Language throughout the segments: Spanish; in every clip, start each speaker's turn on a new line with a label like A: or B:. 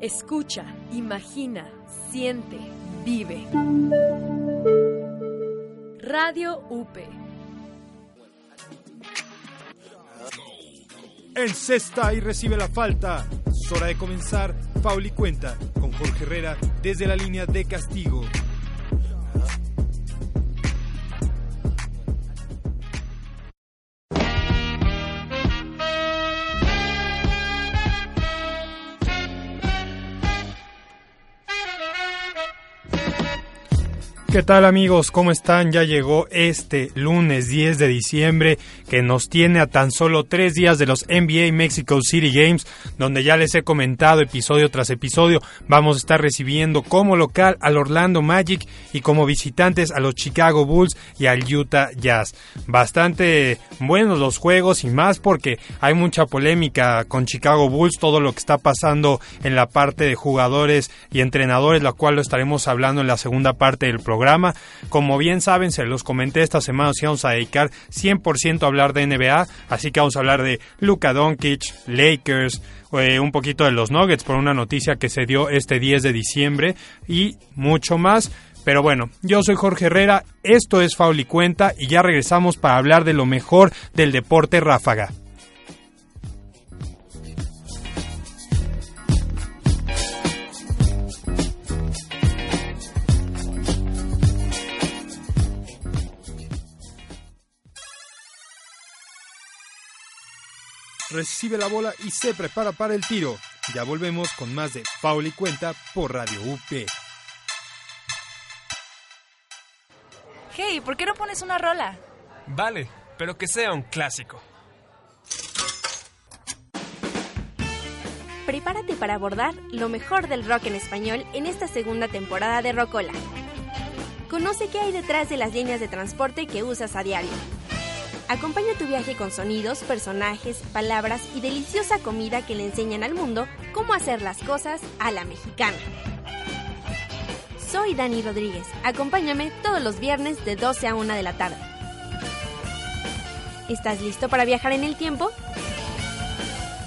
A: Escucha, imagina, siente, vive. Radio UP.
B: Encesta y recibe la falta. Es hora de comenzar. Pauli cuenta con Jorge Herrera desde la línea de castigo. ¿Qué tal amigos? ¿Cómo están? Ya llegó este lunes 10 de diciembre que nos tiene a tan solo tres días de los NBA Mexico City Games, donde ya les he comentado episodio tras episodio, vamos a estar recibiendo como local al Orlando Magic y como visitantes a los Chicago Bulls y al Utah Jazz. Bastante buenos los juegos y más porque hay mucha polémica con Chicago Bulls, todo lo que está pasando en la parte de jugadores y entrenadores, la cual lo estaremos hablando en la segunda parte del programa como bien saben, se los comenté esta semana, nos íbamos a dedicar 100% a hablar de NBA, así que vamos a hablar de Luka Doncic, Lakers, eh, un poquito de los Nuggets por una noticia que se dio este 10 de diciembre y mucho más. Pero bueno, yo soy Jorge Herrera, esto es Fauli Cuenta y ya regresamos para hablar de lo mejor del deporte ráfaga. Recibe la bola y se prepara para el tiro. Ya volvemos con más de Paul y Cuenta por Radio UP.
C: Hey, ¿por qué no pones una rola?
D: Vale, pero que sea un clásico.
E: Prepárate para abordar lo mejor del rock en español en esta segunda temporada de Rocola. Conoce qué hay detrás de las líneas de transporte que usas a diario Acompaña tu viaje con sonidos, personajes, palabras y deliciosa comida que le enseñan al mundo cómo hacer las cosas a la mexicana. Soy Dani Rodríguez. Acompáñame todos los viernes de 12 a 1 de la tarde. ¿Estás listo para viajar en el tiempo?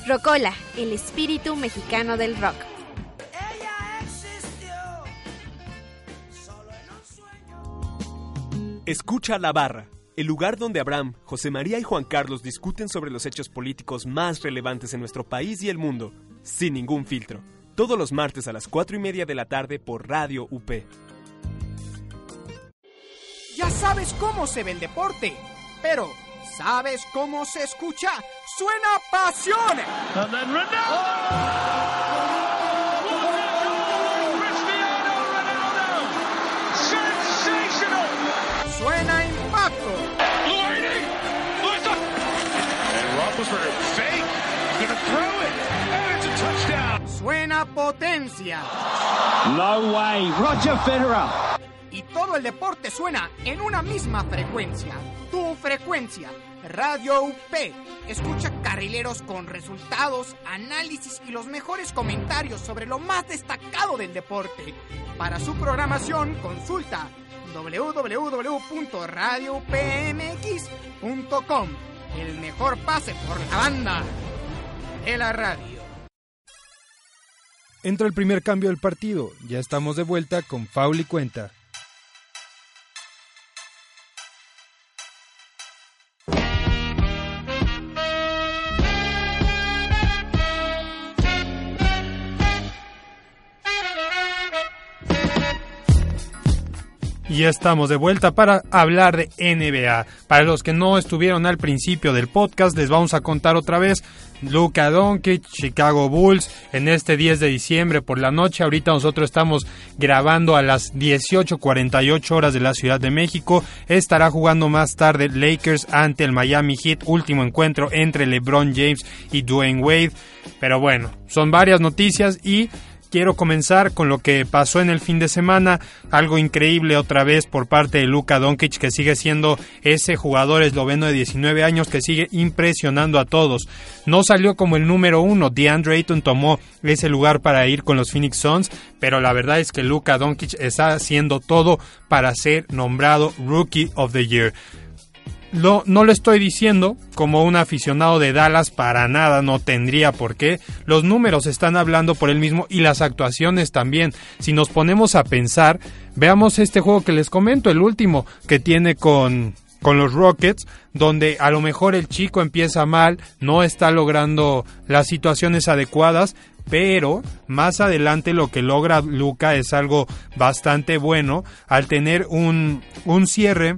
E: Rocola, el espíritu mexicano del rock.
D: Escucha la barra el lugar donde Abraham, José María y Juan Carlos discuten sobre los hechos políticos más relevantes en nuestro país y el mundo, sin ningún filtro. Todos los martes a las 4 y media de la tarde por Radio UP.
F: Ya sabes cómo se ve el deporte, pero ¿sabes cómo se escucha? ¡Suena pasión! Suena potencia.
G: No way, Roger Federer.
F: Y todo el deporte suena en una misma frecuencia. Tu frecuencia. Radio UP. Escucha carrileros con resultados, análisis y los mejores comentarios sobre lo más destacado del deporte. Para su programación, consulta www.radiopmx.com. El mejor pase por la banda de la radio.
B: Entra el primer cambio del partido. Ya estamos de vuelta con Faul y Cuenta. Y estamos de vuelta para hablar de NBA. Para los que no estuvieron al principio del podcast, les vamos a contar otra vez Luka Doncic, Chicago Bulls, en este 10 de diciembre por la noche. Ahorita nosotros estamos grabando a las 18.48 horas de la Ciudad de México. Estará jugando más tarde Lakers ante el Miami Heat, último encuentro entre LeBron James y Dwayne Wade. Pero bueno, son varias noticias y quiero comenzar con lo que pasó en el fin de semana, algo increíble otra vez por parte de Luka Doncic que sigue siendo ese jugador esloveno de 19 años que sigue impresionando a todos. No salió como el número uno, DeAndre Ayton tomó ese lugar para ir con los Phoenix Suns, pero la verdad es que Luka Doncic está haciendo todo para ser nombrado Rookie of the Year no lo estoy diciendo como un aficionado de Dallas, para nada, no tendría por qué. Los números están hablando por él mismo y las actuaciones también. Si nos ponemos a pensar, veamos este juego que les comento, el último que tiene con, con los Rockets, donde a lo mejor el chico empieza mal, no está logrando las situaciones adecuadas, pero más adelante lo que logra Luca es algo bastante bueno al tener un, un cierre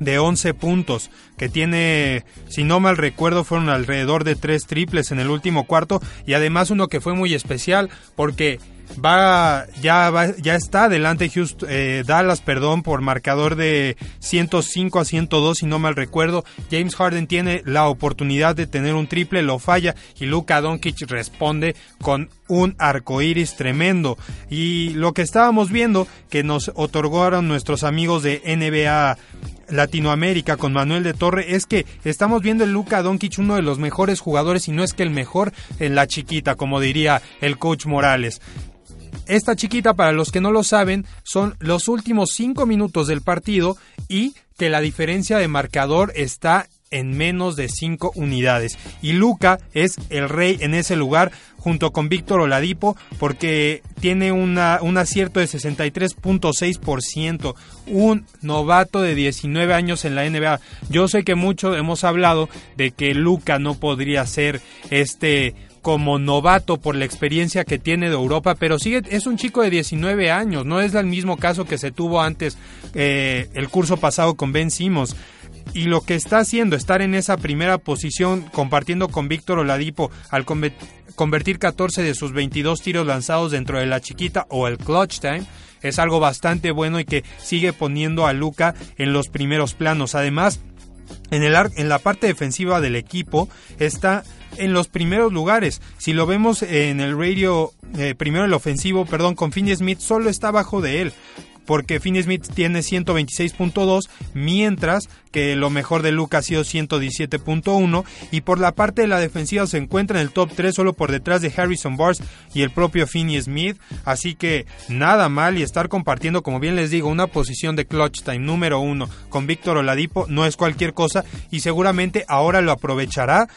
B: de 11 puntos, que tiene, si no mal recuerdo, fueron alrededor de tres triples en el último cuarto y además uno que fue muy especial porque va ya va, ya está adelante Houston, eh, Dallas, perdón, por marcador de 105 a 102 si no mal recuerdo. James Harden tiene la oportunidad de tener un triple, lo falla y Luka Doncic responde con un arco iris tremendo. Y lo que estábamos viendo que nos otorgaron nuestros amigos de NBA Latinoamérica con Manuel de Torre es que estamos viendo el Luka Doncic uno de los mejores jugadores y no es que el mejor en la chiquita, como diría el coach Morales. Esta chiquita, para los que no lo saben, son los últimos cinco minutos del partido y que la diferencia de marcador está en menos de 5 unidades. Y Luca es el rey en ese lugar junto con Víctor Oladipo porque tiene una, un acierto de 63.6%, un novato de 19 años en la NBA. Yo sé que mucho hemos hablado de que Luca no podría ser este como novato por la experiencia que tiene de Europa, pero sigue, es un chico de 19 años, no es el mismo caso que se tuvo antes eh, el curso pasado con Ben Simmons y lo que está haciendo estar en esa primera posición compartiendo con Víctor Oladipo al convertir 14 de sus 22 tiros lanzados dentro de la chiquita o el clutch time es algo bastante bueno y que sigue poniendo a Luca en los primeros planos. Además, en, el en la parte defensiva del equipo está en los primeros lugares. Si lo vemos en el radio, eh, primero el ofensivo, perdón, con Finney Smith solo está abajo de él porque Finney Smith tiene 126.2, mientras que lo mejor de Luca ha sido 117.1 y por la parte de la defensiva se encuentra en el top 3 solo por detrás de Harrison Barnes y el propio Finney Smith, así que nada mal y estar compartiendo, como bien les digo, una posición de clutch time número 1 con Víctor Oladipo no es cualquier cosa y seguramente ahora lo aprovechará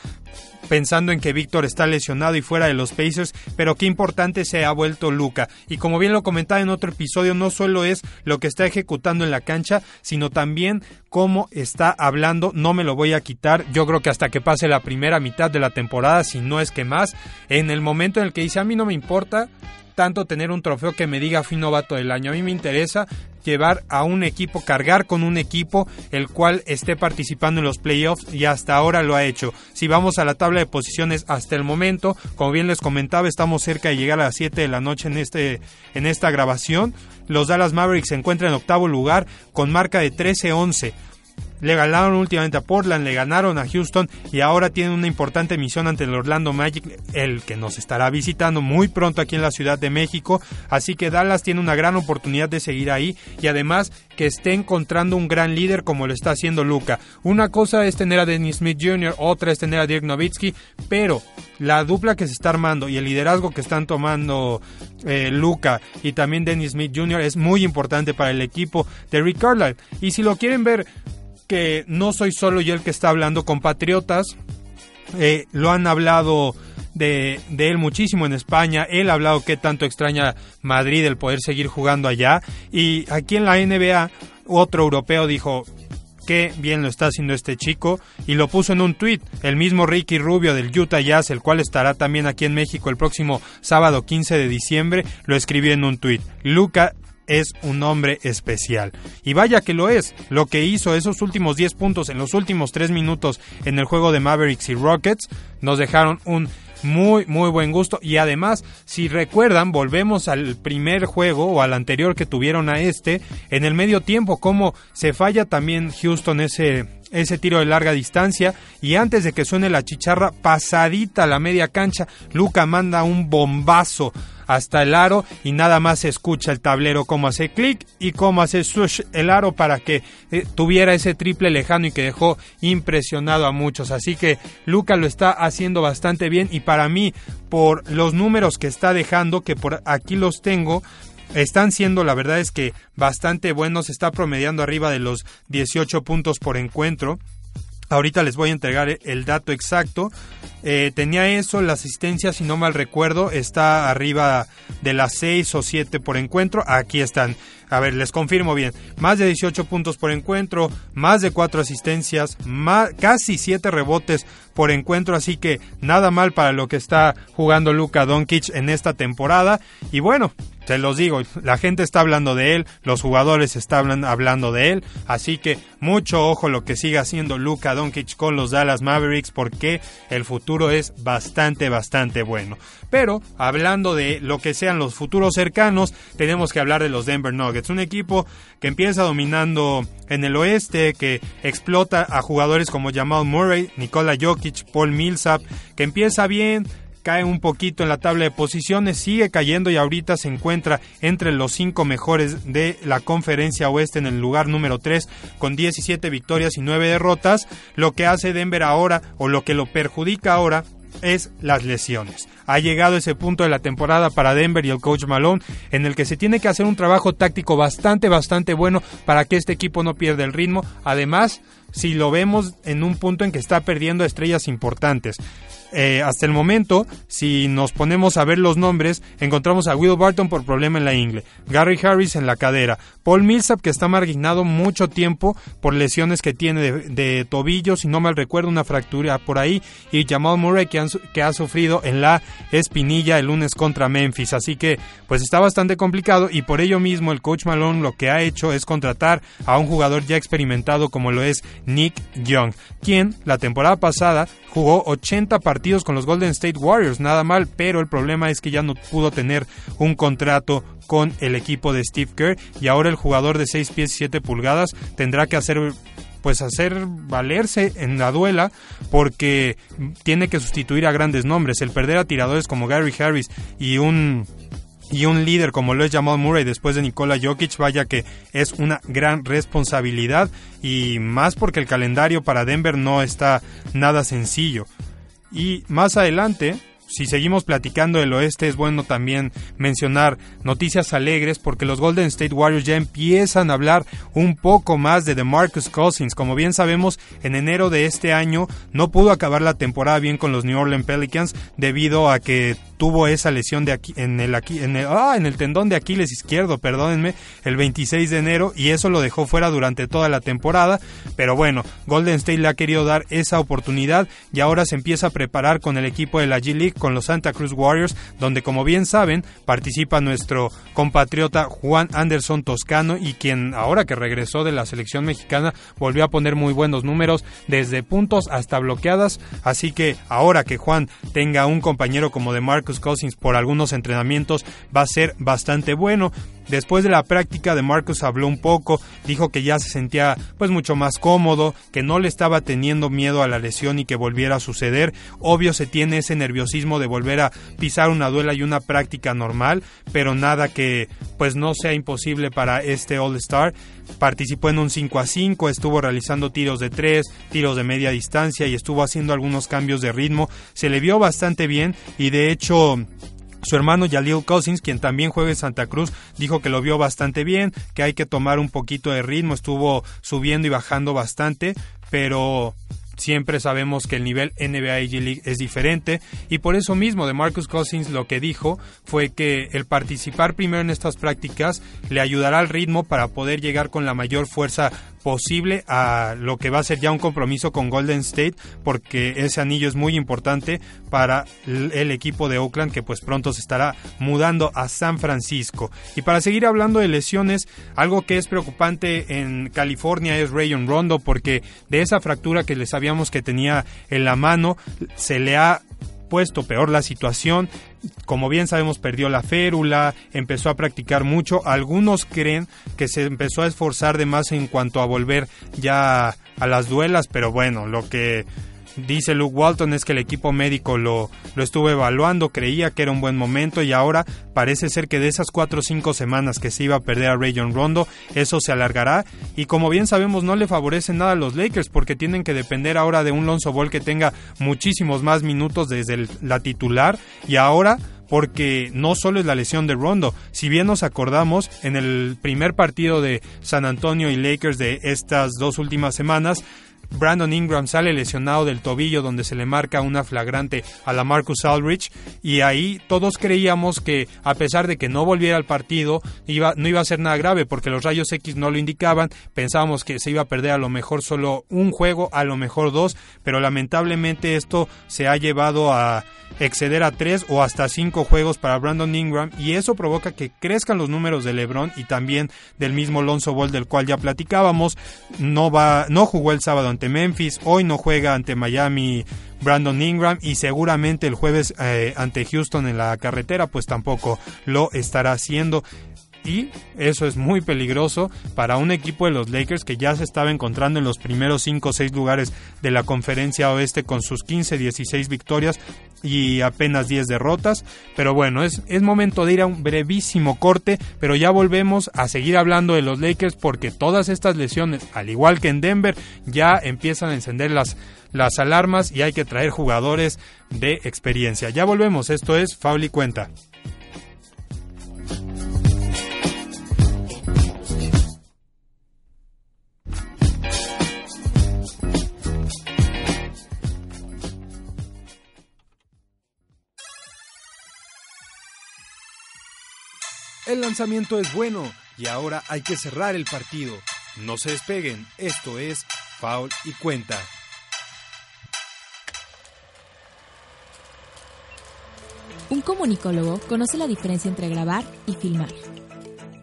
B: pensando en que Víctor está lesionado y fuera de los Pacers, pero qué importante se ha vuelto Luca. Y como bien lo comentaba en otro episodio, no solo es lo que está ejecutando en la cancha, sino también cómo está hablando, no me lo voy a quitar, yo creo que hasta que pase la primera mitad de la temporada, si no es que más, en el momento en el que dice a mí no me importa, tanto tener un trofeo que me diga fui novato del año. A mí me interesa llevar a un equipo, cargar con un equipo el cual esté participando en los playoffs y hasta ahora lo ha hecho. Si vamos a la tabla de posiciones hasta el momento, como bien les comentaba, estamos cerca de llegar a las 7 de la noche en, este, en esta grabación. Los Dallas Mavericks se encuentran en octavo lugar con marca de 13-11 le ganaron últimamente a Portland, le ganaron a Houston y ahora tienen una importante misión ante el Orlando Magic, el que nos estará visitando muy pronto aquí en la Ciudad de México. Así que Dallas tiene una gran oportunidad de seguir ahí y además que esté encontrando un gran líder como lo está haciendo Luca. Una cosa es tener a Dennis Smith Jr., otra es tener a Dirk Nowitzki, pero la dupla que se está armando y el liderazgo que están tomando eh, Luca y también Dennis Smith Jr. es muy importante para el equipo de Rick Carlisle. Y si lo quieren ver que no soy solo yo el que está hablando, compatriotas eh, lo han hablado de, de, él muchísimo en España, él ha hablado que tanto extraña Madrid el poder seguir jugando allá y aquí en la NBA otro europeo dijo qué bien lo está haciendo este chico y lo puso en un tweet el mismo Ricky Rubio del Utah Jazz el cual estará también aquí en México el próximo sábado 15 de diciembre lo escribió en un tweet Luca es un hombre especial. Y vaya que lo es. Lo que hizo esos últimos 10 puntos en los últimos 3 minutos en el juego de Mavericks y Rockets nos dejaron un muy, muy buen gusto. Y además, si recuerdan, volvemos al primer juego o al anterior que tuvieron a este, en el medio tiempo, como se falla también Houston ese, ese tiro de larga distancia y antes de que suene la chicharra pasadita a la media cancha, Luca manda un bombazo hasta el aro y nada más se escucha el tablero cómo hace clic y cómo hace swoosh el aro para que eh, tuviera ese triple lejano y que dejó impresionado a muchos. Así que Luca lo está haciendo bastante bien y para mí por los números que está dejando, que por aquí los tengo, están siendo, la verdad es que bastante buenos, está promediando arriba de los 18 puntos por encuentro. Ahorita les voy a entregar el dato exacto. Eh, tenía eso, la asistencia, si no mal recuerdo, está arriba de las 6 o 7 por encuentro. Aquí están. A ver, les confirmo bien. Más de 18 puntos por encuentro, más de 4 asistencias, casi 7 rebotes por encuentro. Así que nada mal para lo que está jugando Luka Doncic en esta temporada. Y bueno, se los digo, la gente está hablando de él, los jugadores están hablando de él, así que mucho ojo lo que siga haciendo Luka Doncic con los Dallas Mavericks porque el futuro es bastante, bastante bueno. Pero hablando de lo que sean los futuros cercanos, tenemos que hablar de los Denver Nuggets, un equipo que empieza dominando en el oeste, que explota a jugadores como Jamal Murray, Nikola Jokic, Paul Millsap, que empieza bien, cae un poquito en la tabla de posiciones, sigue cayendo y ahorita se encuentra entre los cinco mejores de la conferencia oeste en el lugar número 3 con 17 victorias y 9 derrotas. Lo que hace Denver ahora o lo que lo perjudica ahora es las lesiones. Ha llegado ese punto de la temporada para Denver y el coach Malone en el que se tiene que hacer un trabajo táctico bastante, bastante bueno para que este equipo no pierda el ritmo. Además, si lo vemos en un punto en que está perdiendo estrellas importantes. Eh, hasta el momento, si nos ponemos a ver los nombres, encontramos a Will Barton por problema en la ingle, Gary Harris en la cadera, Paul Millsap que está marginado mucho tiempo por lesiones que tiene de, tobillo, si no mal recuerdo, una fractura por ahí, y Jamal Murray que, que ha sufrido en la espinilla el lunes contra Memphis. Así que, pues está bastante complicado y por ello mismo el coach Malone lo que ha hecho es contratar a un jugador ya experimentado como lo es Nick Young, quien la temporada pasada jugó 80 partidos con los Golden State Warriors, nada mal, pero el problema es que ya no pudo tener un contrato con el equipo de Steve Kerr y ahora el jugador de 6 pies y 7 pulgadas tendrá que hacer pues hacer valerse en la duela porque tiene que sustituir a grandes nombres, el perder a tiradores como Gary Harris y un y un líder como lo es Jamal Murray después de Nikola Jokic, vaya que es una gran responsabilidad y más porque el calendario para Denver no está nada sencillo. Y más adelante si seguimos platicando del oeste, es bueno también mencionar noticias alegres porque los Golden State Warriors ya empiezan a hablar un poco más de DeMarcus Cousins. Como bien sabemos, en enero de este año no pudo acabar la temporada bien con los New Orleans Pelicans debido a que tuvo esa lesión de aquí en el aquí en el, ah, en el tendón de Aquiles izquierdo, perdónenme, el 26 de enero y eso lo dejó fuera durante toda la temporada, pero bueno, Golden State le ha querido dar esa oportunidad y ahora se empieza a preparar con el equipo de la G League con los Santa Cruz Warriors, donde como bien saben participa nuestro compatriota Juan Anderson Toscano y quien ahora que regresó de la selección mexicana volvió a poner muy buenos números desde puntos hasta bloqueadas, así que ahora que Juan tenga un compañero como de Marcus Cousins por algunos entrenamientos va a ser bastante bueno. Después de la práctica de Marcus habló un poco, dijo que ya se sentía pues mucho más cómodo, que no le estaba teniendo miedo a la lesión y que volviera a suceder. Obvio se tiene ese nerviosismo de volver a pisar una duela y una práctica normal, pero nada que pues no sea imposible para este All Star. Participó en un 5 a 5, estuvo realizando tiros de 3, tiros de media distancia y estuvo haciendo algunos cambios de ritmo. Se le vio bastante bien y de hecho su hermano Yalil Cousins, quien también juega en Santa Cruz, dijo que lo vio bastante bien, que hay que tomar un poquito de ritmo, estuvo subiendo y bajando bastante, pero siempre sabemos que el nivel NBA y G League es diferente y por eso mismo de Marcus Cousins lo que dijo fue que el participar primero en estas prácticas le ayudará al ritmo para poder llegar con la mayor fuerza posible a lo que va a ser ya un compromiso con Golden State porque ese anillo es muy importante para el equipo de Oakland que pues pronto se estará mudando a San Francisco. Y para seguir hablando de lesiones, algo que es preocupante en California es Rayon Rondo porque de esa fractura que les sabíamos que tenía en la mano se le ha puesto peor la situación. Como bien sabemos, perdió la férula, empezó a practicar mucho. Algunos creen que se empezó a esforzar de más en cuanto a volver ya a las duelas, pero bueno, lo que dice Luke Walton es que el equipo médico lo, lo estuvo evaluando, creía que era un buen momento y ahora parece ser que de esas cuatro o cinco semanas que se iba a perder a Rayon Rondo, eso se alargará. Y como bien sabemos no le favorece nada a los Lakers porque tienen que depender ahora de un Lonzo Ball que tenga muchísimos más minutos desde la titular y ahora porque no solo es la lesión de Rondo, si bien nos acordamos en el primer partido de San Antonio y Lakers de estas dos últimas semanas, Brandon Ingram sale lesionado del tobillo donde se le marca una flagrante a la Marcus Aldrich y ahí todos creíamos que a pesar de que no volviera al partido no iba a ser nada grave porque los rayos X no lo indicaban, pensábamos que se iba a perder a lo mejor solo un juego, a lo mejor dos, pero lamentablemente esto se ha llevado a exceder a tres o hasta cinco juegos para Brandon Ingram y eso provoca que crezcan los números de LeBron y también del mismo Lonzo Ball del cual ya platicábamos. No va, no jugó el sábado ante Memphis, hoy no juega ante Miami Brandon Ingram y seguramente el jueves eh, ante Houston en la carretera pues tampoco lo estará haciendo y eso es muy peligroso para un equipo de los Lakers que ya se estaba encontrando en los primeros 5 o 6 lugares de la conferencia oeste con sus 15, 16 victorias y apenas 10 derrotas. Pero bueno, es, es momento de ir a un brevísimo corte, pero ya volvemos a seguir hablando de los Lakers porque todas estas lesiones, al igual que en Denver, ya empiezan a encender las, las alarmas y hay que traer jugadores de experiencia. Ya volvemos, esto es Faul y Cuenta. El lanzamiento es bueno y ahora hay que cerrar el partido. No se despeguen, esto es Foul y Cuenta.
H: Un comunicólogo conoce la diferencia entre grabar y filmar,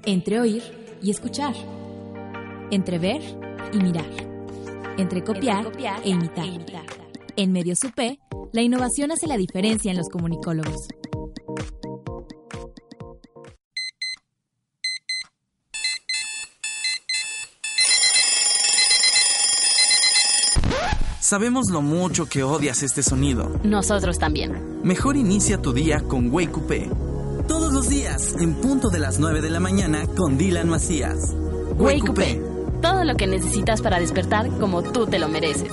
H: entre oír y escuchar, entre ver y mirar, entre copiar, e, imitar. e imitar. En Medios UP, la innovación hace la diferencia en los comunicólogos.
I: Sabemos lo mucho que odias este sonido.
J: Nosotros también.
I: Mejor inicia tu día con Wake Coupé. Todos los días, en punto de las 9 de la mañana, con Dylan Macías.
J: Wake Coupé. Todo lo que necesitas para despertar como tú te lo mereces.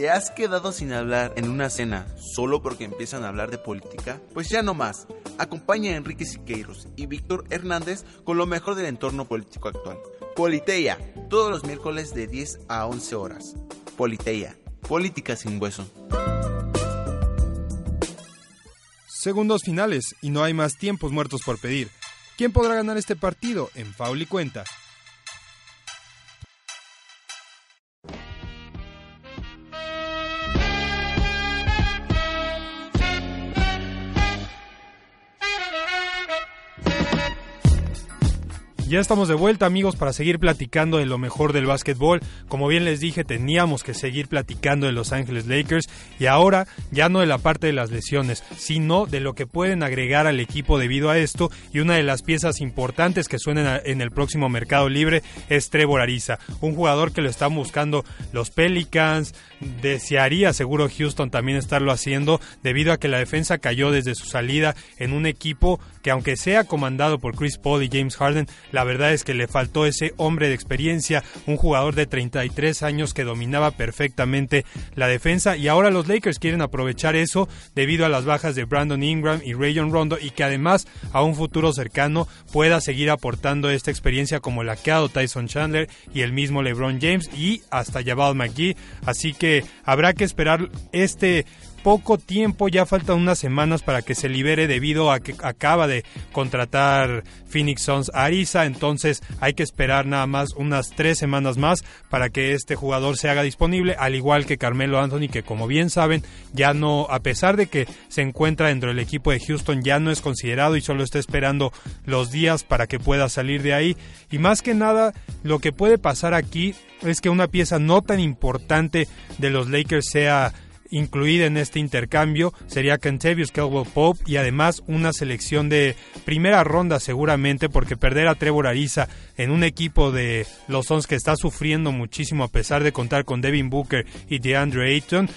K: ¿Te has quedado sin hablar en una cena solo porque empiezan a hablar de política? Pues ya no más. Acompaña a Enrique Siqueiros y Víctor Hernández con lo mejor del entorno político actual. Politeia, todos los miércoles de 10 a 11 horas. Politeia, política sin hueso.
B: Segundos finales y no hay más tiempos muertos por pedir. ¿Quién podrá ganar este partido en Faul y Cuenta? Ya estamos de vuelta amigos para seguir platicando de lo mejor del básquetbol. Como bien les dije, teníamos que seguir platicando de Los Ángeles Lakers y ahora ya no de la parte de las lesiones, sino de lo que pueden agregar al equipo debido a esto y una de las piezas importantes que suenen en el próximo mercado libre es Trevor Ariza, un jugador que lo están buscando los Pelicans, desearía seguro Houston también estarlo haciendo debido a que la defensa cayó desde su salida en un equipo que aunque sea comandado por Chris Paul y James Harden, la verdad es que le faltó ese hombre de experiencia, un jugador de 33 años que dominaba perfectamente la defensa. Y ahora los Lakers quieren aprovechar eso debido a las bajas de Brandon Ingram y Rayon Rondo y que además a un futuro cercano pueda seguir aportando esta experiencia como la que ha dado Tyson Chandler y el mismo LeBron James y hasta Jabal McGee, así que habrá que esperar este poco tiempo, ya faltan unas semanas para que se libere debido a que acaba de contratar Phoenix Suns a Ariza, entonces hay que esperar nada más unas tres semanas más para que este jugador se haga disponible, al igual que Carmelo Anthony, que como bien saben, ya no, a pesar de que se encuentra dentro del equipo de Houston, ya no es considerado y solo está esperando los días para que pueda salir de ahí. Y más que nada, lo que puede pasar aquí es que una pieza no tan importante de los Lakers sea incluida en este intercambio sería Kentavious Caldwell Pope y además una selección de primera ronda seguramente porque perder a Trevor Ariza en un equipo de los Suns que está sufriendo muchísimo a pesar de contar con Devin Booker y DeAndre Ayton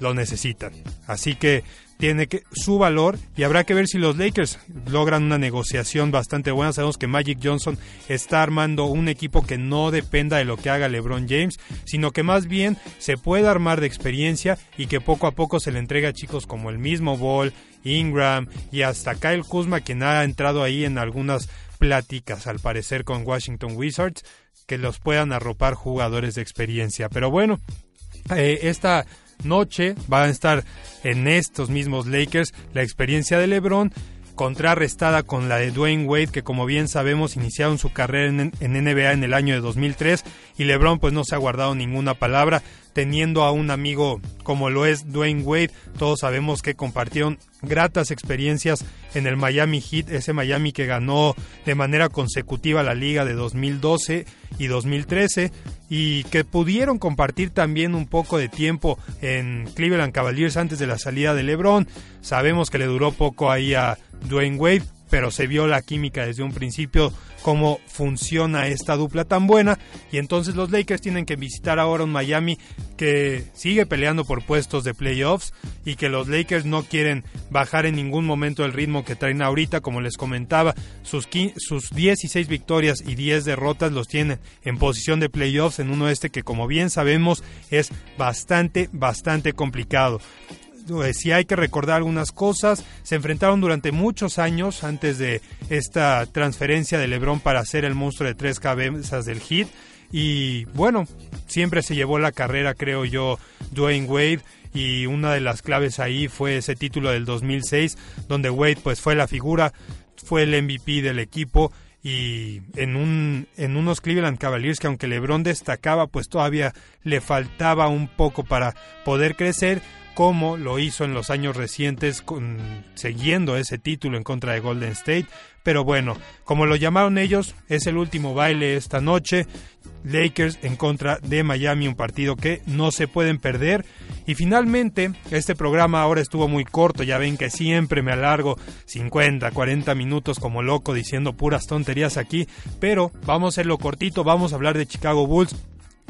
B: lo necesitan. Así que tiene que, su valor y habrá que ver si los Lakers logran una negociación bastante buena. Sabemos que Magic Johnson está armando un equipo que no dependa de lo que haga LeBron James, sino que más bien se pueda armar de experiencia y que poco a poco se le entrega a chicos como el mismo Ball, Ingram y hasta Kyle Kuzma, quien ha entrado ahí en algunas pláticas al parecer con Washington Wizards, que los puedan arropar jugadores de experiencia. Pero bueno, eh, esta noche va a estar en estos mismos Lakers. La experiencia de LeBron contrarrestada con la de Dwayne Wade, que como bien sabemos iniciaron su carrera en, NBA en el año de 2003 y LeBron pues no se ha guardado ninguna palabra, teniendo a un amigo como lo es Dwayne Wade, todos sabemos que compartieron gratas experiencias en el Miami Heat, ese Miami que ganó de manera consecutiva la liga de 2012 y 2013 y que pudieron compartir también un poco de tiempo en Cleveland Cavaliers antes de la salida de LeBron. Sabemos que le duró poco ahí a Dwayne Wade, pero se vio la química desde un principio, cómo funciona esta dupla tan buena. Y entonces los Lakers tienen que visitar ahora un Miami que sigue peleando por puestos de playoffs y que los Lakers no quieren bajar en ningún momento el ritmo que traen ahorita. Como les comentaba, sus, sus 16 victorias y 10 derrotas los tienen en posición de playoffs en uno este que como bien sabemos es bastante, bastante complicado. Eh, si hay que recordar algunas cosas, se enfrentaron durante muchos años antes de esta transferencia de LeBron para ser el monstruo de tres cabezas del hit. Y bueno, siempre se llevó la carrera, creo yo, Dwayne Wade. Y una de las claves ahí fue ese título del 2006, donde Wade pues fue la figura, fue el MVP del equipo y en un en unos Cleveland Cavaliers que aunque LeBron destacaba pues todavía le faltaba un poco para poder crecer como lo hizo en los años recientes siguiendo ese título en contra de Golden State. Pero bueno, como lo llamaron ellos, es el último baile esta noche. Lakers en contra de Miami, un partido que no se pueden perder. Y finalmente, este programa ahora estuvo muy corto, ya ven que siempre me alargo 50, 40 minutos como loco diciendo puras tonterías aquí, pero vamos a hacerlo cortito, vamos a hablar de Chicago Bulls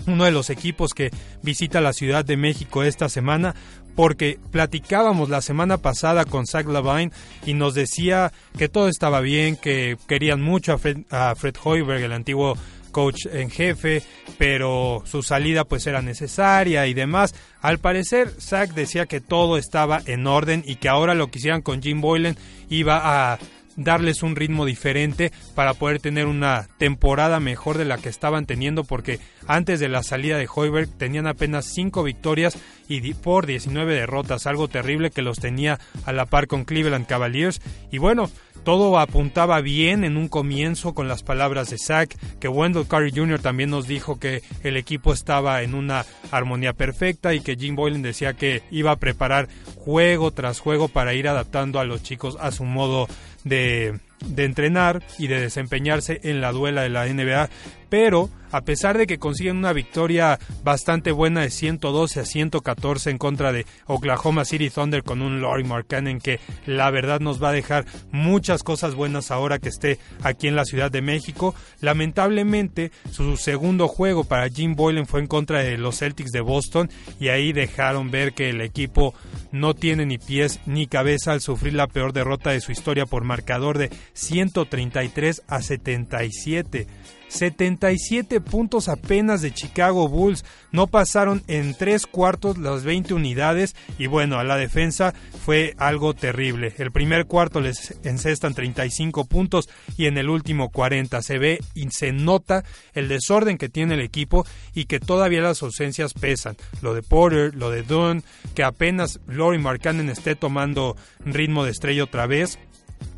B: uno de los equipos que visita la Ciudad de México esta semana porque platicábamos la semana pasada con Zach Lavine y nos decía que todo estaba bien, que querían mucho a Fred, a Hoiberg, el antiguo coach en jefe, pero su salida pues era necesaria y demás. Al parecer, Zach decía que todo estaba en orden y que ahora lo que hicieran con Jim Boylan iba a darles un ritmo diferente para poder tener una temporada mejor de la que estaban teniendo porque antes de la salida de Hoiberg tenían apenas 5 victorias y por 19 derrotas, algo terrible que los tenía a la par con Cleveland Cavaliers y bueno, todo apuntaba bien en un comienzo con las palabras de Zach, que Wendell Curry Jr. también nos dijo que el equipo estaba en una armonía perfecta y que Jim Boylan decía que iba a preparar juego tras juego para ir adaptando a los chicos a su modo de de entrenar y de desempeñarse en la duela de la NBA pero a pesar de que consiguen una victoria bastante buena de 112 a 114 en contra de Oklahoma City Thunder con un Laurie Markkanen que la verdad nos va a dejar muchas cosas buenas ahora que esté aquí en la Ciudad de México. Lamentablemente su segundo juego para Jim Boylan fue en contra de los Celtics de Boston y ahí dejaron ver que el equipo no tiene ni pies ni cabeza al sufrir la peor derrota de su historia por marcador de 133 a 77. 77 puntos apenas de Chicago Bulls. No pasaron en tres cuartos las 20 unidades y bueno, a la defensa fue algo terrible. El primer cuarto les encestan 35 puntos y en el último 40. Se ve y se nota el desorden que tiene el equipo y que todavía las ausencias pesan. Lo de Porter, lo de Dunn, que apenas Lori Markkanen esté tomando ritmo de estrella otra vez.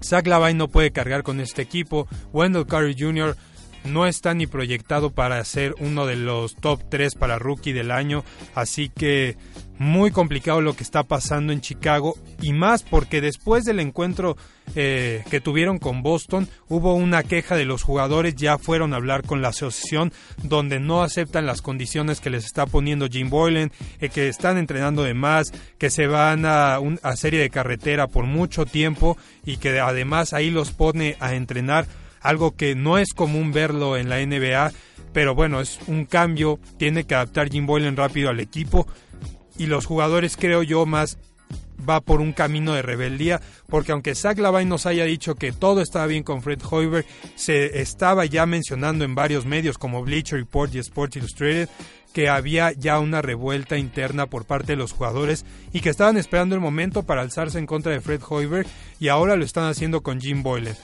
B: Zach Lavine no puede cargar con este equipo. Wendell Curry Jr no está ni proyectado para ser uno de los top 3 para rookie del año, así que muy complicado lo que está pasando en Chicago y más porque después del encuentro eh, que tuvieron con Boston hubo una queja de los jugadores, ya fueron a hablar con la asociación donde no aceptan las condiciones que les está poniendo Jim Boylan, eh, que están entrenando de más, que se van a, a serie de carretera por mucho tiempo y que además ahí los pone a entrenar algo que no es común verlo en la NBA, pero bueno, es un cambio, tiene que adaptar Jim Boylan rápido al equipo y los jugadores creo yo más va por un camino de rebeldía, porque aunque Zach Lavine nos haya dicho que todo estaba bien con Fred Hoiberg, se estaba ya mencionando en varios medios como Bleacher Report y Sports Illustrated que había ya una revuelta interna por parte de los jugadores y que estaban esperando el momento para alzarse en contra de Fred Hoiberg y ahora lo están haciendo con Jim Boylan.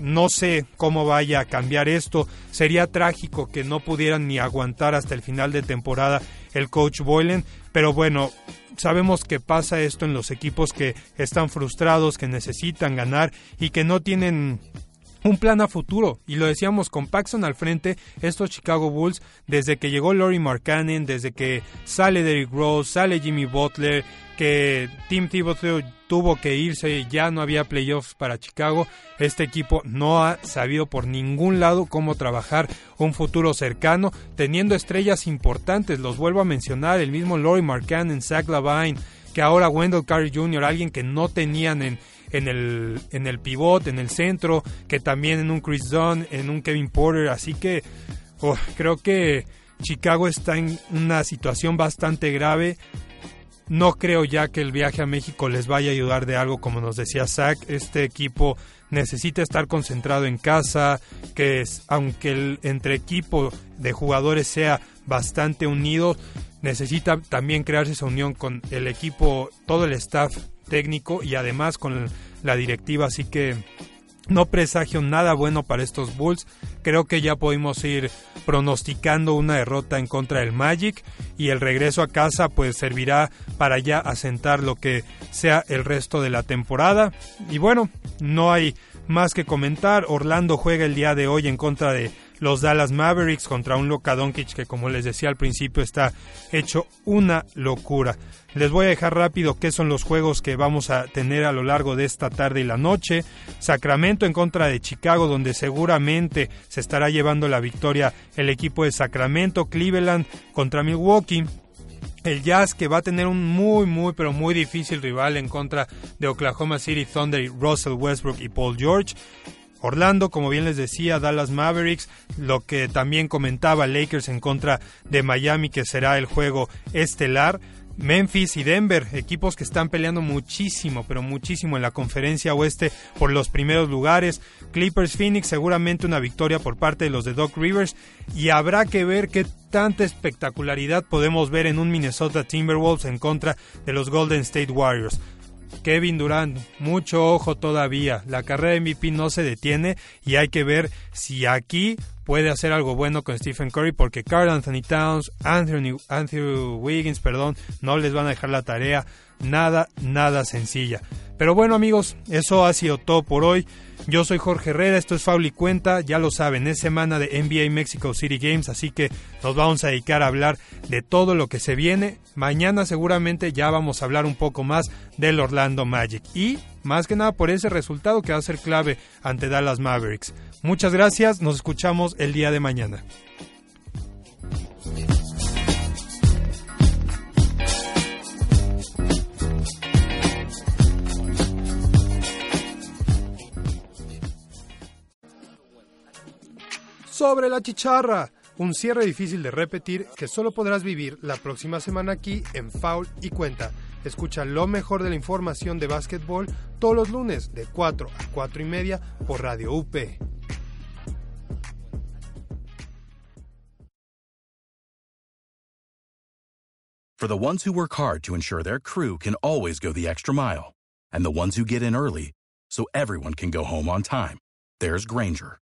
B: No sé cómo vaya a cambiar esto. Sería trágico que no pudieran ni aguantar hasta el final de temporada el coach Boylan. Pero bueno, sabemos que pasa esto en los equipos que están frustrados, que necesitan ganar y que no tienen un plan a futuro. Y lo decíamos con Paxson al frente, estos Chicago Bulls, desde que llegó Laurie Markkanen, desde que sale Derrick Rose, sale Jimmy Butler, que Tim Thibodeau tuvo que irse ya no había playoffs para Chicago, este equipo no ha sabido por ningún lado cómo trabajar un futuro cercano, teniendo estrellas importantes, los vuelvo a mencionar, el mismo Laurie Markkanen, Zach Lavine, que ahora Wendell Carey Jr., alguien que no tenían en, en el, en el pivot, en el centro, que también en un Chris Dunn, en un Kevin Porter, así que oh, creo que Chicago está en una situación bastante grave. No creo ya que el viaje a México les vaya a ayudar de algo, como nos decía Zach. Este equipo necesita estar concentrado en casa, que es, aunque el entre equipo de jugadores sea bastante unido, necesita también crearse esa unión con el equipo, todo el staff técnico y además con la directiva, así que no presagio nada bueno para estos Bulls. Creo que ya podemos ir pronosticando una derrota en contra del Magic y el regreso a casa pues servirá para ya asentar lo que sea el resto de la temporada. Y bueno, no hay más que comentar. Orlando juega el día de hoy en contra de los Dallas Mavericks contra un Luka Doncic que como les decía al principio está hecho una locura. Les voy a dejar rápido qué son los juegos que vamos a tener a lo largo de esta tarde y la noche. Sacramento en contra de Chicago donde seguramente se estará llevando la victoria el equipo de Sacramento. Cleveland contra Milwaukee el Jazz que va a tener un muy muy pero muy difícil rival en contra de Oklahoma City Thunder Russell Westbrook y Paul George Orlando, como bien les decía, Dallas Mavericks, lo que también comentaba Lakers en contra de Miami, que será el juego estelar. Memphis y Denver, equipos que están peleando muchísimo, pero muchísimo en la conferencia oeste por los primeros lugares. Clippers Phoenix, seguramente una victoria por parte de los de Doc Rivers. Y habrá que ver qué tanta espectacularidad podemos ver en un Minnesota Timberwolves en contra de los Golden State Warriors. Kevin Durant, mucho ojo todavía. La carrera de MVP no se detiene y hay que ver si aquí puede hacer algo bueno con Stephen Curry porque Carl Anthony Towns, Anthony, Anthony Wiggins, perdón, no les van a dejar la tarea nada, nada sencilla. Pero bueno amigos, eso ha sido todo por hoy. Yo soy Jorge Herrera, esto es Faul y Cuenta, ya lo saben, es semana de NBA Mexico City Games, así que nos vamos a dedicar a hablar de todo lo que se viene. Mañana seguramente ya vamos a hablar un poco más del Orlando Magic y más que nada por ese resultado que va a ser clave ante Dallas Mavericks. Muchas gracias, nos escuchamos el día de mañana. Sobre la chicharra, un cierre difícil de repetir que solo podrás vivir la próxima semana aquí en Foul y Cuenta. Escucha lo mejor de la información de básquetbol todos los lunes de 4 a 4 y media por Radio UP.
L: For the ones who work hard to ensure their crew can always go the extra mile, and the ones who get in early so everyone can go home on time, there's Granger,